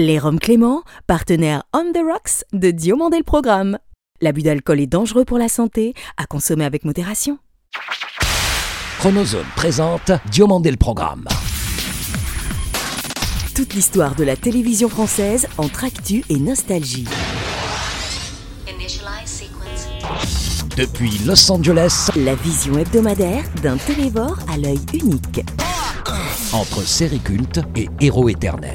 Les Roms Clément, partenaire On the Rocks de Diomandé le Programme. L'abus d'alcool est dangereux pour la santé, à consommer avec modération. Chronozone présente Diomandé le Programme. Toute l'histoire de la télévision française entre actu et nostalgie. Depuis Los Angeles, La vision hebdomadaire d'un télévore à l'œil unique. entre série culte et héros éternels.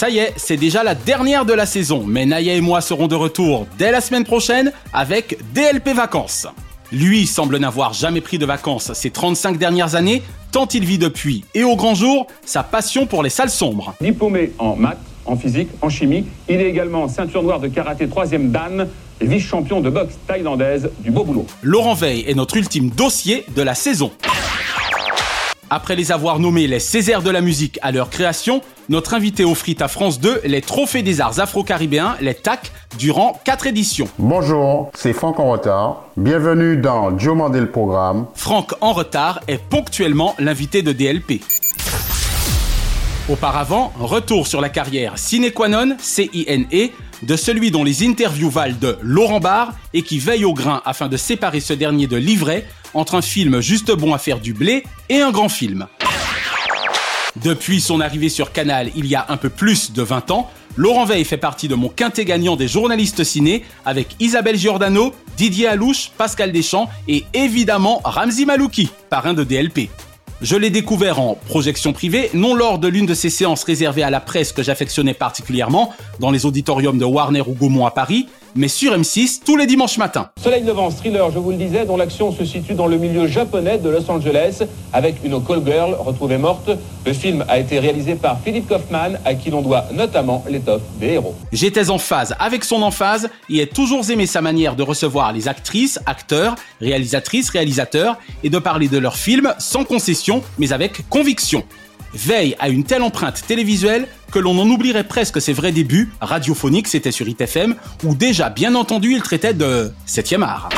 Ça y est, c'est déjà la dernière de la saison, mais Naya et moi serons de retour dès la semaine prochaine avec DLP Vacances. Lui semble n'avoir jamais pris de vacances ces 35 dernières années, tant il vit depuis et au grand jour sa passion pour les salles sombres. Diplômé en maths, en physique, en chimie, il est également ceinture noire de karaté 3ème dan et vice-champion de boxe thaïlandaise du beau boulot. Laurent Veil est notre ultime dossier de la saison. Après les avoir nommés les Césaires de la musique à leur création, notre invité offrit à France 2 les Trophées des arts afro-caribéens, les TAC, durant 4 éditions. Bonjour, c'est Franck en retard. Bienvenue dans Diomandé le programme. Franck en retard est ponctuellement l'invité de DLP. Auparavant, retour sur la carrière sine qua non, C-I-N-E, de celui dont les interviews valent de Laurent Barre et qui veille au grain afin de séparer ce dernier de l'ivraie entre un film juste bon à faire du blé et un grand film. Depuis son arrivée sur Canal il y a un peu plus de 20 ans, Laurent Veil fait partie de mon quintet gagnant des journalistes ciné avec Isabelle Giordano, Didier Alouche, Pascal Deschamps et évidemment Ramzi Malouki, parrain de DLP. Je l'ai découvert en projection privée, non lors de l'une de ces séances réservées à la presse que j'affectionnais particulièrement, dans les auditoriums de Warner ou Gaumont à Paris, mais sur M6 tous les dimanches matins. Soleil Levant, thriller, je vous le disais, dont l'action se situe dans le milieu japonais de Los Angeles, avec une call girl retrouvée morte. Le film a été réalisé par Philippe Kaufman, à qui l'on doit notamment l'étoffe des héros. J'étais en phase avec son emphase et ai toujours aimé sa manière de recevoir les actrices, acteurs, réalisatrices, réalisateurs et de parler de leurs films sans concession mais avec conviction. Veille à une telle empreinte télévisuelle que l'on en oublierait presque ses vrais débuts, radiophoniques c'était sur ITFM, où déjà bien entendu il traitait de 7 art.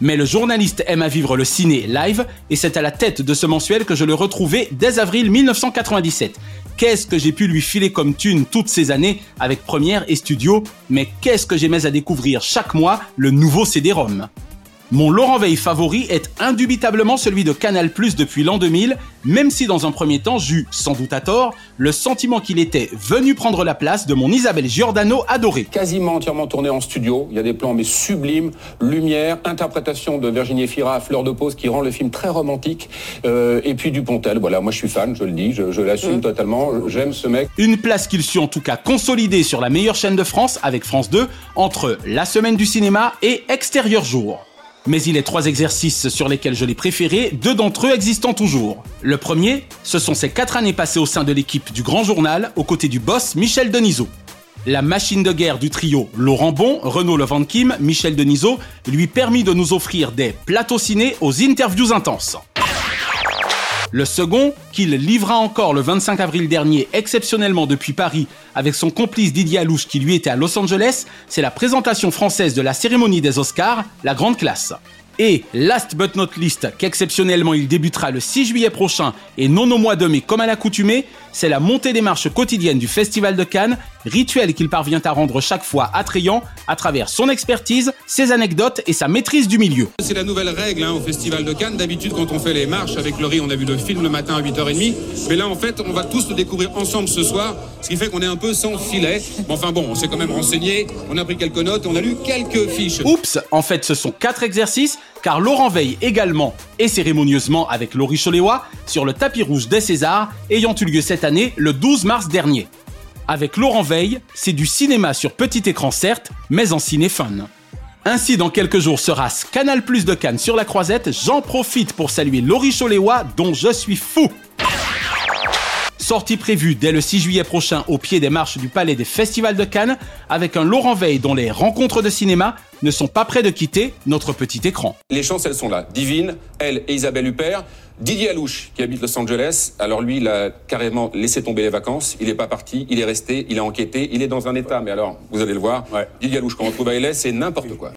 Mais le journaliste aime à vivre le ciné live et c'est à la tête de ce mensuel que je le retrouvais dès avril 1997. Qu'est-ce que j'ai pu lui filer comme thune toutes ces années avec Première et Studio, mais qu'est-ce que j'aimais à découvrir chaque mois le nouveau CD-ROM. Mon Laurent Veil favori est indubitablement celui de Canal Plus depuis l'an 2000, même si dans un premier temps j'eus, sans doute à tort, le sentiment qu'il était venu prendre la place de mon Isabelle Giordano adorée. Quasiment entièrement tourné en studio, il y a des plans mais sublimes, lumière, interprétation de Virginie Fira à Fleur de Pause qui rend le film très romantique, euh, et puis Dupontel, voilà, moi je suis fan, je le dis, je, je l'assume totalement, j'aime ce mec. Une place qu'il sut en tout cas consolider sur la meilleure chaîne de France avec France 2 entre la semaine du cinéma et Extérieur Jour. Mais il est trois exercices sur lesquels je l'ai préféré, deux d'entre eux existant toujours. Le premier, ce sont ces quatre années passées au sein de l'équipe du Grand Journal, aux côtés du boss Michel Denisot. La machine de guerre du trio Laurent Bon, Renaud Levantim, Michel Denisot lui permit de nous offrir des plateaux ciné aux interviews intenses. Le second, qu'il livra encore le 25 avril dernier exceptionnellement depuis Paris avec son complice Didier Alouche qui lui était à Los Angeles, c'est la présentation française de la cérémonie des Oscars, la grande classe. Et, last but not least, qu'exceptionnellement il débutera le 6 juillet prochain et non au mois de mai comme à l'accoutumée, c'est la montée des marches quotidiennes du Festival de Cannes, rituel qu'il parvient à rendre chaque fois attrayant à travers son expertise, ses anecdotes et sa maîtrise du milieu. C'est la nouvelle règle hein, au Festival de Cannes. D'habitude, quand on fait les marches avec Laurie, on a vu le film le matin à 8h30. Mais là, en fait, on va tous le découvrir ensemble ce soir, ce qui fait qu'on est un peu sans filet. Mais enfin bon, on s'est quand même renseigné, on a pris quelques notes, on a lu quelques fiches. Oups, en fait ce sont quatre exercices, car Laurent veille également et cérémonieusement avec Laurie Choléwa sur le tapis rouge des Césars, ayant eu lieu cette année le 12 mars dernier. Avec Laurent Veil, c'est du cinéma sur petit écran certes, mais en cinéphone. Ainsi, dans quelques jours sera ce Canal Plus de Cannes sur la croisette. J'en profite pour saluer Laurie Choléwa, dont je suis fou. Sortie prévue dès le 6 juillet prochain au pied des marches du Palais des Festivals de Cannes avec un Laurent Veil dont les rencontres de cinéma ne sont pas près de quitter notre petit écran. Les chances, elles sont là. Divine, elle et Isabelle Huppert. Didier Alouche, qui habite Los Angeles, alors lui, il a carrément laissé tomber les vacances. Il n'est pas parti, il est resté, il a enquêté, il est dans un état. Mais alors, vous allez le voir, Didier Alouche, quand on trouve à LS, c'est n'importe quoi.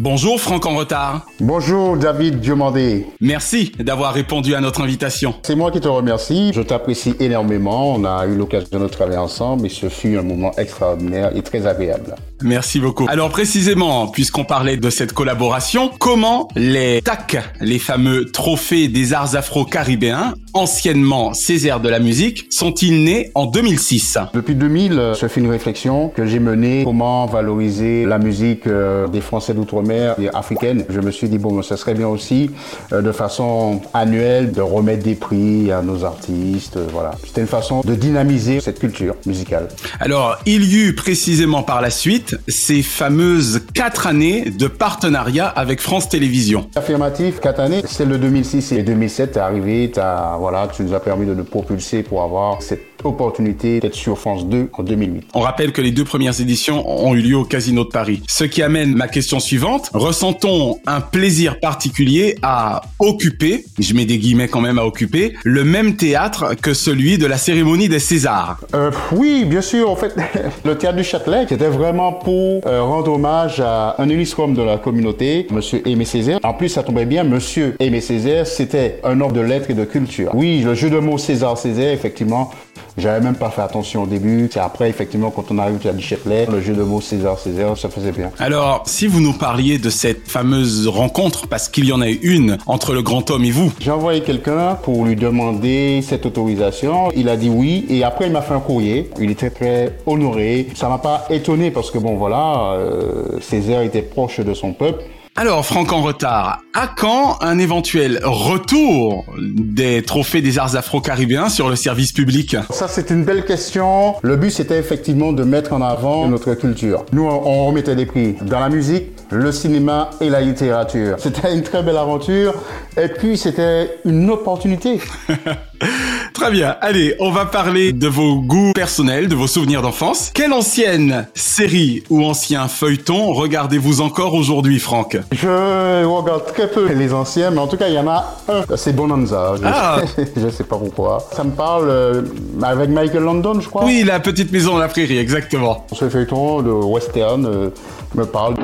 Bonjour Franck en retard. Bonjour David Diomandé. Merci d'avoir répondu à notre invitation. C'est moi qui te remercie. Je t'apprécie énormément. On a eu l'occasion de travailler ensemble et ce fut un moment extraordinaire et très agréable. Merci beaucoup. Alors précisément, puisqu'on parlait de cette collaboration, comment les TAC, les fameux trophées des arts afro-caribéens, anciennement Césaire de la musique, sont-ils nés en 2006 Depuis 2000, je fais une réflexion que j'ai menée comment valoriser la musique euh, des Français d'outre-mer et africaine. Je me suis dit bon, ce serait bien aussi euh, de façon annuelle de remettre des prix à nos artistes. euh, Voilà, c'était une façon de dynamiser cette culture musicale. Alors, il y eut précisément par la suite ces fameuses quatre années de partenariat avec France Télévisions. Affirmatif, quatre années, c'est le 2006 et 2007, t'es arrivé, voilà, tu nous as permis de nous propulser pour avoir cette opportunité d'être sur France 2 en 2008. On rappelle que les deux premières éditions ont eu lieu au Casino de Paris. Ce qui amène ma question suivante. Ressent-on un plaisir particulier à occuper, je mets des guillemets quand même à occuper, le même théâtre que celui de la cérémonie des Césars? Euh, oui, bien sûr. En fait, le théâtre du Châtelet, c'était vraiment pour euh, rendre hommage à un illustre de la communauté, Monsieur Aimé Césaire. En plus, ça tombait bien, Monsieur Aimé Césaire, c'était un homme de lettres et de culture. Oui, le jeu de mots César Césaire, effectivement. J'avais même pas fait attention au début. C'est après, effectivement, quand on arrive théâtre du Châtelet, le jeu de mots César Césaire, ça faisait bien. Alors, si vous nous parliez de cette fameuse rencontre, parce qu'il y en a eu une entre le grand homme et vous, J'ai envoyé quelqu'un pour lui demander cette autorisation. Il a dit oui et après il m'a fait un courrier. Il était très honoré. Ça m'a pas étonné parce que bon voilà, euh, Césaire était proche de son peuple. Alors, Franck en retard, à quand un éventuel retour des trophées des arts afro-caribéens sur le service public Ça c'est une belle question. Le but c'était effectivement de mettre en avant notre culture. Nous on, remettait des prix dans la musique, le cinéma et la littérature. C'était une très belle aventure et puis c'était une opportunité. Très bien. Allez, on va parler de vos goûts personnels, de vos souvenirs d'enfance. Quelle ancienne série ou ancien feuilleton regardez-vous encore aujourd'hui, Franck? Je regarde très peu les anciens, mais en tout cas, il y en a un. C'est Bonanza. Je, Ah. je sais pas pourquoi. Ça me parle euh, avec Michael London, je crois. Oui, la petite maison de la prairie, exactement. Ce feuilleton de western euh, me parle.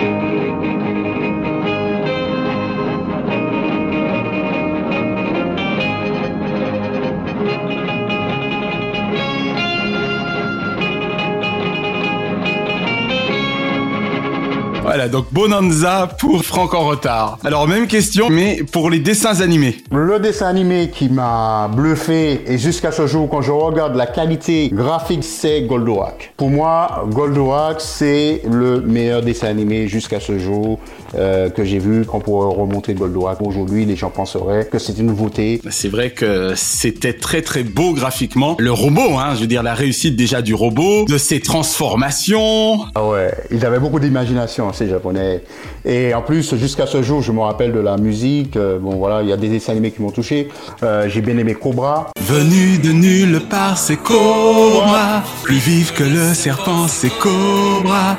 Voilà, donc Bonanza pour Franck en retard. Alors, même question, mais pour les dessins animés. Le dessin animé qui m'a bluffé et jusqu'à ce jour, quand je regarde la qualité graphique, c'est Goldorak. Pour moi, Goldorak, c'est le meilleur dessin animé jusqu'à ce jour euh, que j'ai vu. Quand on pourrait remontrer Goldorak aujourd'hui, les gens penseraient que c'est une nouveauté. C'est vrai que c'était très très beau graphiquement. Le robot, hein, je veux dire la réussite déjà du robot, de ses transformations. Ah ouais, ils avaient beaucoup d'imagination, ces japonais. Et en plus, jusqu'à ce jour, je me rappelle de la musique. euh, bon voilà, il y a des dessins animés qui m'ont touché. Euh, j'ai bien aimé Cobra. Venu de nulle part, c'est Cobra. Plus vif que le serpent, c'est Cobra.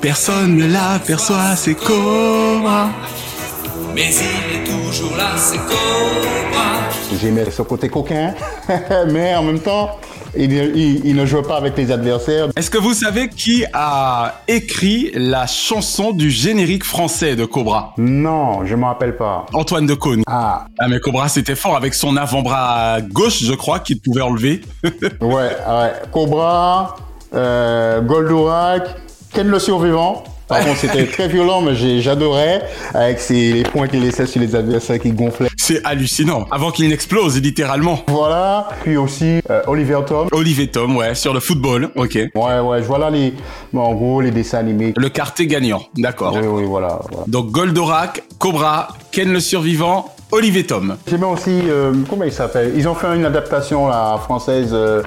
Personne ne l'aperçoit, c'est Cobra. Mais il est toujours là, c'est Cobra. J'aimais ce côté coquin, mais en même temps, il, il- il ne jouait pas avec les adversaires. Est-ce que vous savez qui a écrit la chanson du générique français de Cobra? Non, je me rappelle pas. Antoine de Caunes. Ah, Ah mais Cobra c'était fort avec son avant-bras gauche je crois qu'il pouvait enlever. ouais, ouais. Cobra, euh, Goldorak, Ken le survivant. Par contre, c'était très violent, mais j'adorais. Avec ses, les points qu'il laissait sur les adversaires qui gonflaient. C'est hallucinant. Avant qu'il n'explose littéralement. Voilà. Puis aussi, euh, Oliver Tom. Olivier Tom, ouais, sur le football, ok. Ouais, ouais, voilà les, bon, en gros, les dessins animés. Le quartet gagnant, d'accord. Oui, oui, voilà. voilà. Donc Goldorak, Cobra, Ken le survivant, Olivier Tom. J'aimais aussi, euh, comment il s'appelle? Ils ont fait une adaptation là, française, euh,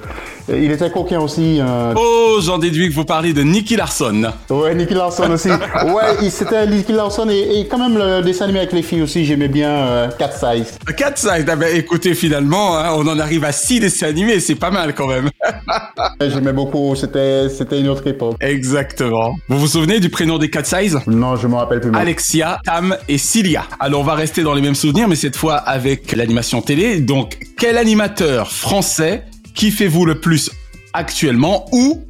Il était coquin aussi. euh, Oh, j'en déduis que vous parlez de Nicky Larson. Ouais, Nicky Larson aussi. Ouais, c'était Nicky Larson et, et quand même le dessin animé avec les filles aussi, j'aimais bien euh, Cat Size. 4 sides. Ah ben, écoutez, finalement, hein, on en arrive à 6 dessins animés, c'est pas mal quand même. J'aimais beaucoup, c'était une autre époque. Exactement. Vous vous souvenez du prénom des 4 sides Non, je me rappelle plus. mais- Alexia, Tam et Cilia. Alors on va rester dans les mêmes souvenirs, mais cette fois avec l'animation télé. Donc, quel animateur français kiffez-vous le plus actuellement ou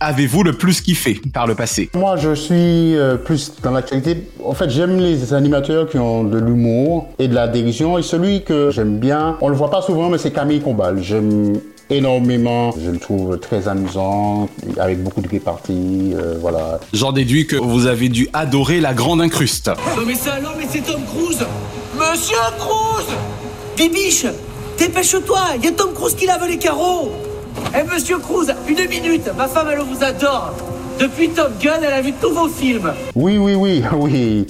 avez-vous le plus kiffé par le passé? Moi, je suis euh, plus dans l'actualité. En fait, j'aime les animateurs qui ont de l'humour et de la dérision. Et celui que j'aime bien, on le voit pas souvent, mais c'est Camille Combal. J'aime énormément. Je le trouve très amusant, avec beaucoup de réparties. euh, voilà. J'en déduis que vous avez dû adorer la grande incruste. Non mais c'est alors, mais c'est Tom Cruise Monsieur Cruise Bibiche Dépêche-toi, il y a Tom Cruise qui lave les carreaux. Eh Monsieur Cruise, une minute, ma femme elle vous adore Depuis Top Gun, elle a vu tous vos films Oui, oui, oui, oui.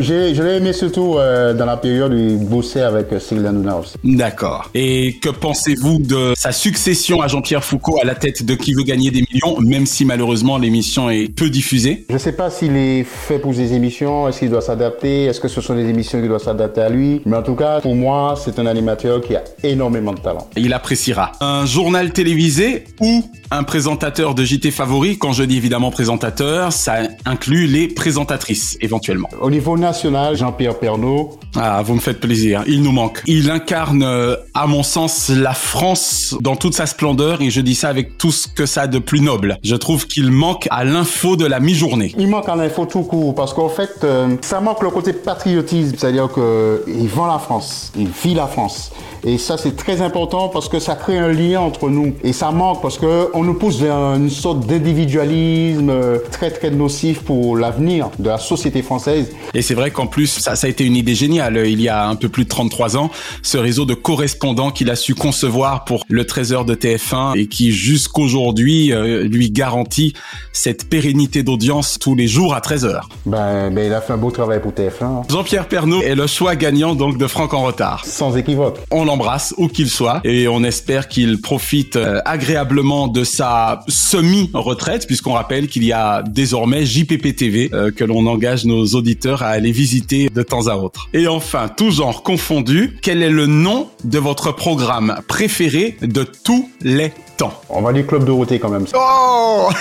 J'ai- Je l'ai aimé surtout euh, dans la période où il bossait avec euh, Hanouna aussi. D'accord. Et que pensez-vous de sa succession à Jean-Pierre Foucault à la tête de Qui veut gagner des millions, même si malheureusement l'émission est peu diffusée? Je ne sais pas s'il est fait pour des émissions, est-ce qu'il doit s'adapter, est-ce que ce sont des émissions qui doivent s'adapter à lui? Mais en tout cas, pour moi, c'est un animateur qui a énormément de talent. Il appréciera. Un journal télévisé ou un présentateur de JT favori, quand je dis évidemment présentateur, ça inclut les présentatrices éventuellement. Au niveau national, Jean-Pierre Pernaud, Ah, vous me faites plaisir. Il nous manque. Il incarne, euh, à mon sens, la France dans toute sa splendeur et je dis ça avec tout ce que ça a de plus noble. Je trouve qu'il manque à l'info de la mi-journée. il manque en info tout court parce qu'en fait, euh, ça manque le côté patriotisme, c'est-à-dire qu'il vend la France, il vit la France. Et ça, c'est très important parce que ça crée un lien entre nous. Et ça manque parce que on nous pousse vers une sorte d'individualisme euh, très très nocif pour l'avenir de la société française. Et c'est vrai qu'en plus, ça, ça a été une idée géniale. Il y a un peu plus de 33 ans, ce réseau de correspondants qu'il a su concevoir pour le Trésor de TF1 et qui jusqu'aujourd'hui euh, lui garantit cette pérennité d'audience tous les jours à 13h. Ben, ben, il a fait un beau travail pour TF1, hein. Jean-Pierre Pernaud est le choix gagnant donc de Franck en retard. sans équivoque. On l'embrasse où qu'il soit et on espère qu'il profite euh, agréablement de sa semi-retraite puisqu'on rappelle qu'il y a désormais JPP TV euh, que l'on engage nos auditeurs à aller visiter de temps à autre. Et enfin, tout genre confondu, quel est le nom de votre programme préféré de tous les temps? On va dire Club Dorothée quand même. Oh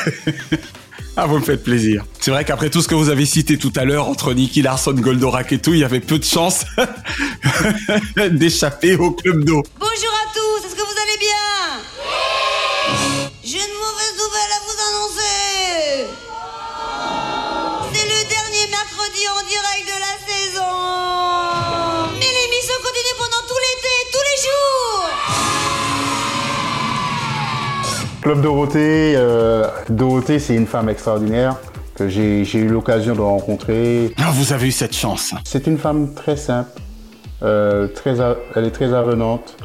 Ah, vous me faites plaisir. C'est vrai qu'après tout ce que vous avez cité tout à l'heure, entre Nicky Larson, Goldorak et tout, il y avait peu de chances d'échapper au club d'eau. Bonjour à tous, est-ce que vous allez bien? Club Dorothée, euh, Dorothée, c'est une femme extraordinaire que j'ai eu l'occasion de rencontrer. Ah, vous avez eu cette chance. C'est une femme très simple, euh, très, elle est très avenante,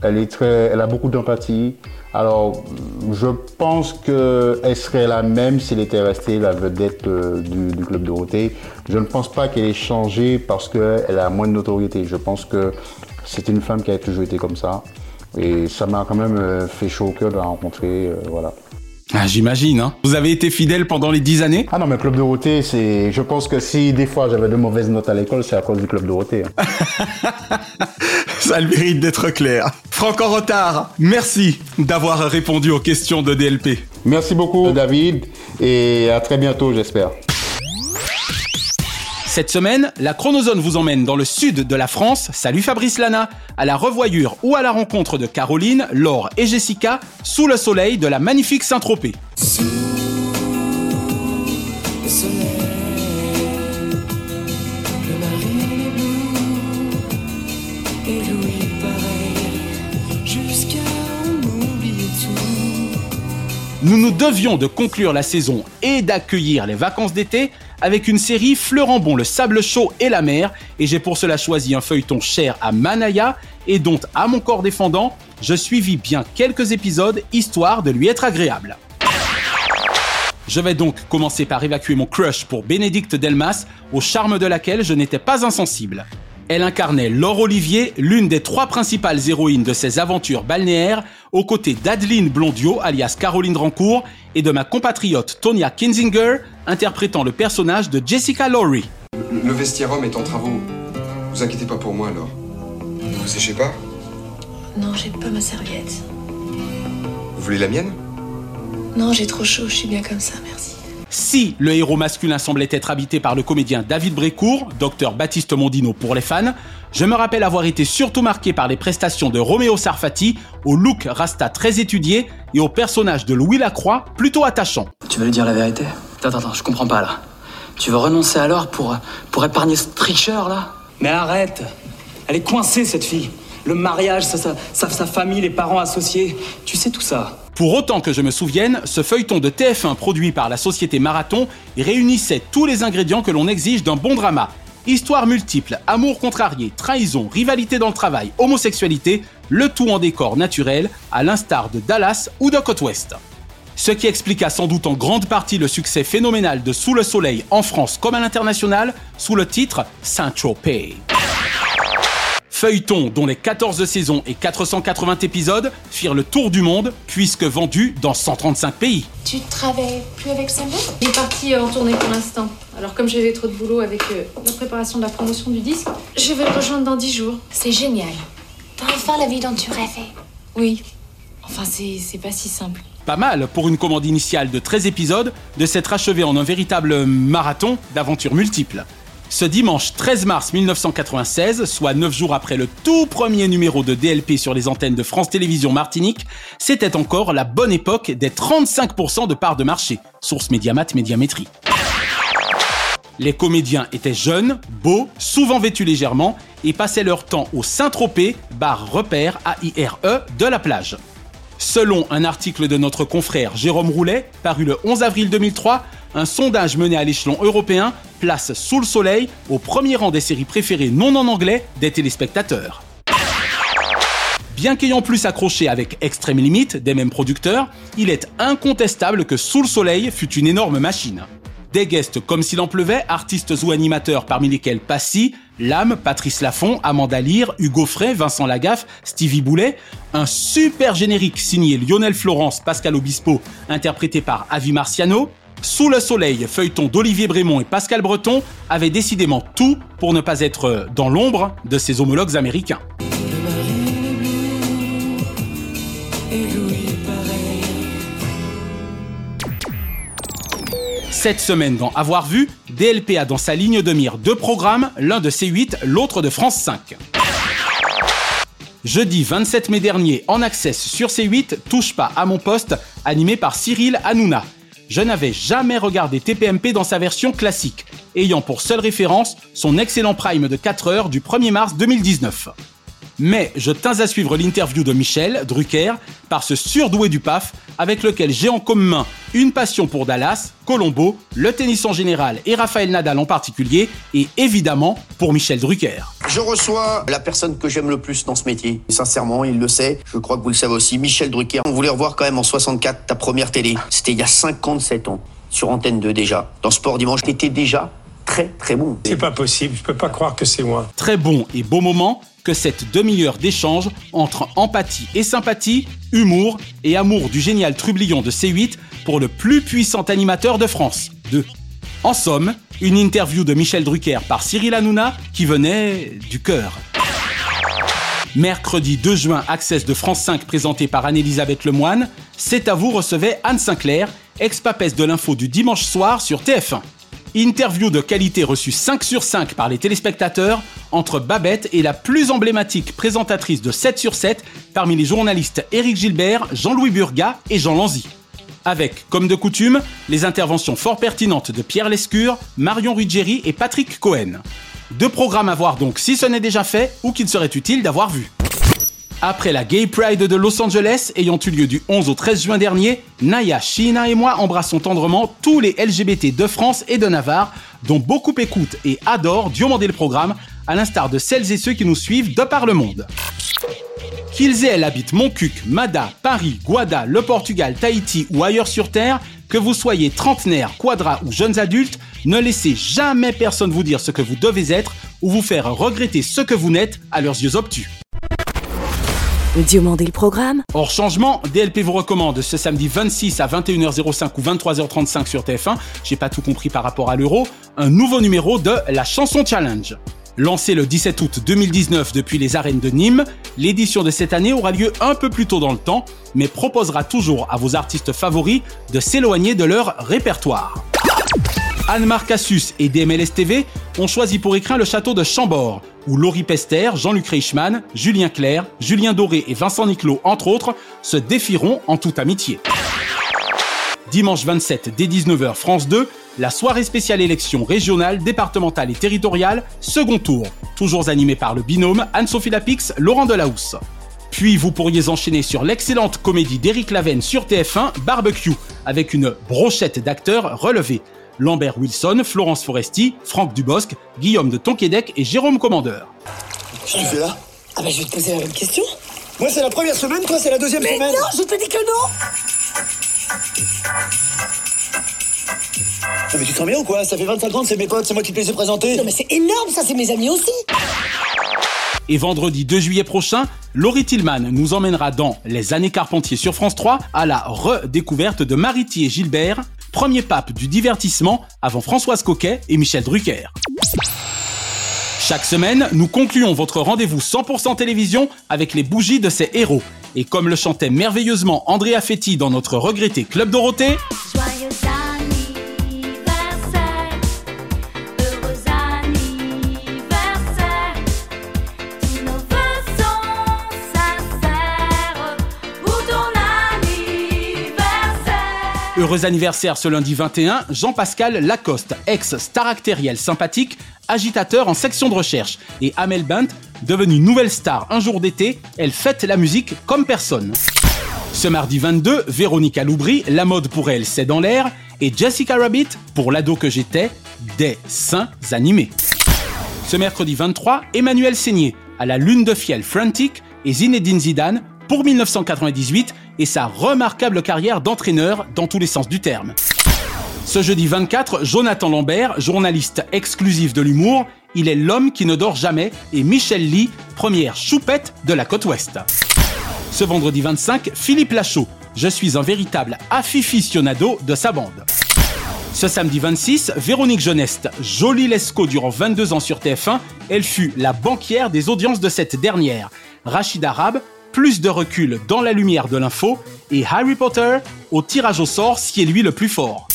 elle, est très, elle a beaucoup d'empathie. Alors, je pense qu'elle serait la même s'il était restée la vedette euh, du, du Club Dorothée. Je ne pense pas qu'elle ait changé parce qu'elle a moins de notoriété. Je pense que c'est une femme qui a toujours été comme ça. Et ça m'a quand même euh, fait chaud au cœur de la rencontrer. euh, voilà. Ah, j'imagine, hein. Vous avez été fidèle pendant les dix années? Ah non, mais Club Dorothée, c'est. Je pense que si des fois j'avais de mauvaises notes à l'école, c'est à cause du Club Dorothée. hein. Ça a le mérite d'être clair. Franck en retard, merci d'avoir répondu aux questions de DLP. Merci beaucoup, David, et à très bientôt, j'espère. Cette semaine, la Chronozone vous emmène dans le sud de la France, salut Fabrice Lana, à la revoyure ou à la rencontre de Caroline, Laure et Jessica sous le soleil de la magnifique Saint-Tropez. Nous nous devions de conclure la saison et d'accueillir les vacances d'été avec une série fleurant bon le sable chaud et la mer, et j'ai pour cela choisi un feuilleton cher à Manaya et dont, à mon corps défendant, je suivis bien quelques épisodes histoire de lui être agréable. Je vais donc commencer par évacuer mon crush pour Bénédicte Delmas, au charme de laquelle je n'étais pas insensible. Elle incarnait Laure Olivier, l'une des trois principales héroïnes de ses aventures balnéaires, aux côtés d'Adeline Blondio, alias Caroline Rancourt, et de ma compatriote Tonya Kinzinger, interprétant le personnage de Jessica Lowry. Le vestiaire homme est en travaux. Vous inquiétez pas pour moi alors. Vous séchez pas Non, j'ai pas ma serviette. Vous voulez la mienne? Non, j'ai trop chaud, je suis bien comme ça, merci. Si le héros masculin semblait être habité par le comédien David Brécourt, docteur Baptiste Mondino pour les fans, je me rappelle avoir été surtout marqué par les prestations de Roméo Sarfati, au look rasta très étudié et au personnage de Louis Lacroix plutôt attachant. Tu veux lui dire la vérité? Attends, attends, je comprends pas là. Tu veux renoncer alors pour, pour épargner ce tricheur là? Mais arrête Elle est coincée cette fille. Le mariage, sa, sa, sa, sa famille, les parents associés, tu sais tout ça. Pour autant que je me souvienne, ce feuilleton de TF1 produit par la société Marathon réunissait tous les ingrédients que l'on exige d'un bon drama. Histoire multiple, amour contrarié, trahison, rivalité dans le travail, homosexualité, le tout en décor naturel, à l'instar de Dallas ou de Côte Ouest. Ce qui expliqua sans doute en grande partie le succès phénoménal de Sous le Soleil en France comme à l'international, sous le titre Saint-Tropez. Feuilleton dont les 14 saisons et 480 épisodes firent le tour du monde puisque vendus dans 135 pays. Tu travailles plus avec Sambo Il est parti en tournée pour l'instant. Alors comme j'avais trop de boulot avec euh, la préparation de la promotion du disque, je vais le rejoindre dans 10 jours. C'est génial. T'as enfin la vie dont tu rêvais. Oui. Enfin, c'est c'est pas si simple. Pas mal pour une commande initiale de 13 épisodes de s'être achevée en un véritable marathon d'aventures multiples. Ce dimanche 13 mars 1996, soit 9 jours après le tout premier numéro de DLP sur les antennes de France Télévisions Martinique, c'était encore la bonne époque des 35% de parts de marché, source Médiamat Médiamétrie. Les comédiens étaient jeunes, beaux, souvent vêtus légèrement et passaient leur temps au Saint-Tropez, bar repère AIRE de la plage. Selon un article de notre confrère Jérôme Roulet, paru le 11 avril 2003, un sondage mené à l'échelon européen place Sous le Soleil au premier rang des séries préférées non en anglais des téléspectateurs. Bien qu'ayant plus accroché avec Extreme Limit des mêmes producteurs, il est incontestable que Sous le Soleil fut une énorme machine. Des guests comme s'il en pleuvait, artistes ou animateurs parmi lesquels Passy, Lame, Patrice Laffont, Amanda Lear, Hugo Frey, Vincent Lagaffe, Stevie Boulet, un super générique signé Lionel Florence, Pascal Obispo, interprété par Avi Marciano, Sous le soleil, feuilleton d'Olivier Brémond et Pascal Breton avait décidément tout pour ne pas être dans l'ombre de ses homologues américains. Cette semaine dans Avoir vu, DLP a dans sa ligne de mire deux programmes, l'un de C8, l'autre de France 5. Jeudi 27 mai dernier, en access sur C8, Touche pas à mon poste, animé par Cyril Hanouna. Je n'avais jamais regardé TPMP dans sa version classique, ayant pour seule référence son excellent prime de 4 heures du 1er mars 2019. Mais je tins à suivre l'interview de Michel Drucker par ce surdoué du PAF avec lequel j'ai en commun une passion pour Dallas, Colombo, le tennis en général et Raphaël Nadal en particulier, et évidemment pour Michel Drucker. Je reçois la personne que j'aime le plus dans ce métier. Sincèrement, il le sait. Je crois que vous le savez aussi. Michel Drucker. On voulait revoir quand même en 64 ta première télé. C'était il y a 57 ans. Sur Antenne 2 déjà. Dans Sport Dimanche, t'étais déjà très très bon. C'est pas possible, je peux pas croire que c'est moi. Très bon et beau moment que cette demi-heure d'échange entre empathie et sympathie, humour et amour du génial trublion de C8 pour le plus puissant animateur de France. 2. En somme, une interview de Michel Drucker par Cyril Hanouna qui venait du cœur. Mercredi 2 juin, Access de France 5 présenté par Anne-Elisabeth Lemoine, C'est à vous recevait Anne Sinclair, ex-papesse de l'info du dimanche soir sur TF1. Interview de qualité reçue 5 sur 5 par les téléspectateurs entre Babette et la plus emblématique présentatrice de 7 sur 7 parmi les journalistes Éric Gilbert, Jean-Louis Burga et Jean Lanzy. Avec, comme de coutume, les interventions fort pertinentes de Pierre Lescure, Marion Ruggieri et Patrick Cohen. Deux programmes à voir donc si ce n'est déjà fait ou qu'il serait utile d'avoir vu. Après la Gay Pride de Los Angeles ayant eu lieu du 11 au 13 juin dernier, Naya, Sheena et moi embrassons tendrement tous les LGBT de France et de Navarre, dont beaucoup écoutent et adorent Diomandé le programme, à l'instar de celles et ceux qui nous suivent de par le monde. Qu'ils et elles habitent Montcuq, Mada, Paris, Guada, le Portugal, Tahiti ou ailleurs sur Terre, Que vous soyez trentenaire, quadra ou jeunes adultes, ne laissez jamais personne vous dire ce que vous devez être ou vous faire regretter ce que vous n'êtes à leurs yeux obtus. Diomandé le programme Hors changement, DLP vous recommande ce samedi 26 à 21h05 ou 23h35 sur TF1, j'ai pas tout compris par rapport à l'euro, un nouveau numéro de la chanson challenge. Lancé le 17 août 2019 depuis les arènes de Nîmes, l'édition de cette année aura lieu un peu plus tôt dans le temps, mais proposera toujours à vos artistes favoris de s'éloigner de leur répertoire. Anne-Marc Cassus et DMLS TV ont choisi pour écrin le château de Chambord, où Laurie Pester, Jean-Luc Reichmann, Julien Clerc, Julien Doré et Vincent Niclot, entre autres, se défieront en toute amitié. Dimanche 27 dès 19h France 2, la soirée spéciale élection régionale, départementale et territoriale, second tour, toujours animé par le binôme Anne-Sophie Lapix, Laurent Delahousse. Puis vous pourriez enchaîner sur l'excellente comédie d'Éric Lavenne sur TF1, Barbecue, avec une brochette d'acteurs relevés. Lambert Wilson, Florence Foresti, Franck Dubosc, Guillaume de Tonquédec et Jérôme Commandeur. Qu'est-ce que tu fais là? Ah bah je vais te poser la même question. Moi c'est la première semaine, toi c'est la deuxième Mais semaine. non, je te dis que non Non, mais tu te sens bien ou quoi? Ça fait 25 ans que c'est mes potes, c'est moi qui te les ai présentés. Non mais c'est énorme, ça c'est mes amis aussi Et vendredi 2 juillet prochain, Laurie Tillman nous emmènera dans Les années Carpentier sur France 3 à la redécouverte de Mariti et Gilbert, premier pape du divertissement avant Françoise Coquet et Michel Drucker. Chaque semaine, nous concluons votre rendez-vous 100% télévision avec les bougies de ces héros. Et comme le chantait merveilleusement Andrea Fetti dans notre regretté Club Dorothée, Heureux anniversaire ce lundi 21, Jean-Pascal Lacoste, ex-star actériel sympathique, agitateur en section de recherche, et Amel Bent, devenue nouvelle star un jour d'été, elle fête la musique comme personne. Ce mardi 22, Véronique Aloubry, La mode pour elle c'est dans l'air, et Jessica Rabbit, pour l'ado que j'étais, des seins animés. Ce mercredi 23, Emmanuel Seigné, à la lune de fiel Frantic, et Zinedine Zidane, pour 1998, et sa remarquable carrière d'entraîneur dans tous les sens du terme. Ce jeudi 24, Jonathan Lambert, journaliste exclusif de l'humour, il est l'homme qui ne dort jamais, et Michel Lee, première choupette de la côte ouest. Ce vendredi 25, Philippe Lachaud, je suis un véritable aficionado de sa bande. Ce samedi 26, Véronique Jeuneste, jolie Lescaut durant 22 ans sur TF1, elle fut la banquière des audiences de cette dernière. Rachid Arabe, plus de recul dans la lumière de l'info, et Harry Potter, au tirage au sort, qui est lui le plus fort.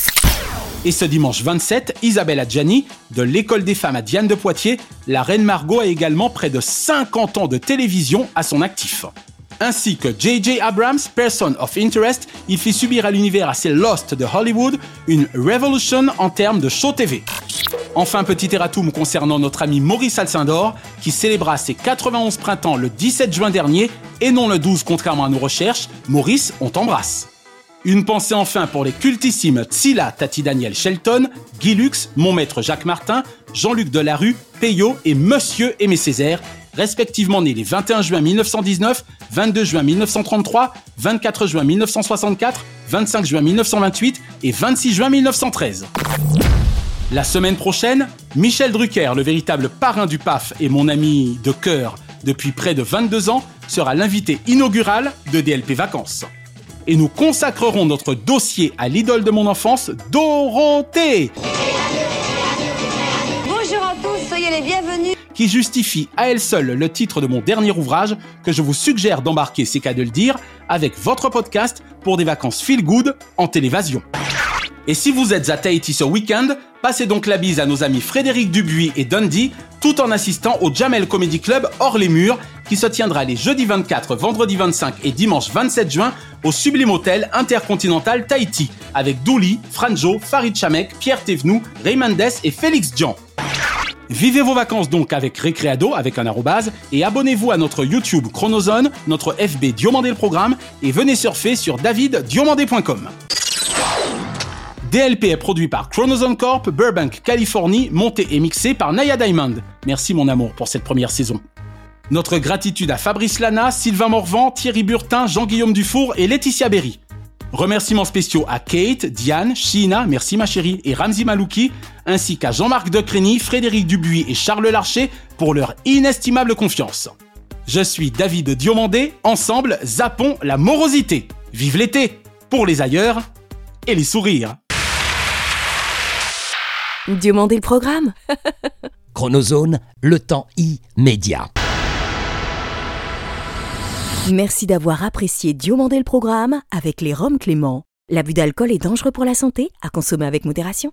Et ce dimanche 27, Isabelle Adjani, de l'école des femmes à Diane de Poitiers, la reine Margot a également près de 50 ans de télévision à son actif. Ainsi que J.J. Abrams, Person of Interest, il fait subir à l'univers assez lost de Hollywood une revolution en termes de show TV. Enfin, petit erratum concernant notre ami Maurice Alcindor, qui célébra ses 91 printemps le 17 juin dernier et non le 12 contrairement à nos recherches. Maurice, on t'embrasse. Une pensée enfin pour les cultissimes Tsila Tati Daniel Shelton, Guy Lux, mon maître Jacques Martin, Jean-Luc Delarue, Peyo et Monsieur Aimé Césaire, respectivement nés les 21 juin 1919, 22 juin 1933, 24 juin 1964, 25 juin 1928 et 26 juin 1913. La semaine prochaine, Michel Drucker, le véritable parrain du PAF et mon ami de cœur depuis près de 22 ans, sera l'invité inaugural de DLP Vacances. Et nous consacrerons notre dossier à l'idole de mon enfance, Dorothée, Bonjour à tous, soyez les bienvenus. qui justifie à elle seule le titre de mon dernier ouvrage que je vous suggère d'embarquer, c'est qu'à de le dire, avec votre podcast pour des vacances feel good en télévasion. Et si vous êtes à Tahiti ce week-end, passez donc la bise à nos amis Frédéric Dubuis et Dundee, tout en assistant au Jamel Comedy Club hors les murs, qui se tiendra les jeudis 24, vendredi 25 et dimanche 27 juin au Sublime Hôtel Intercontinental Tahiti, avec Douli, Franjo, Farid Chamek, Pierre Thévenoud, Raymond Dess et Félix Dian. Vivez vos vacances donc avec Récréado, avec un arrobase, et abonnez-vous à notre YouTube Chronozone, notre FB Diomandé le programme, et venez surfer sur daviddiomandé.com. DLP est produit par Chronozone Corp, Burbank, Californie, monté et mixé par Naya Diamond. Merci mon amour pour cette première saison. Notre gratitude à Fabrice Lana, Sylvain Morvan, Thierry Burtin, Jean-Guillaume Dufour et Laetitia Berry. Remerciements spéciaux à Kate, Diane, Sheena, merci ma chérie, et Ramzi Malouki, ainsi qu'à Jean-Marc Docreny, Frédéric Dubuis et Charles Larcher pour leur inestimable confiance. Je suis David Diomandé, ensemble, zappons la morosité. Vive l'été Pour les ailleurs et les sourires. Diomandé le programme Chronozone, le temps immédiat. Merci d'avoir apprécié Diomandé le programme avec les Roms Clément. L'abus d'alcool est dangereux pour la santé, à consommer avec modération.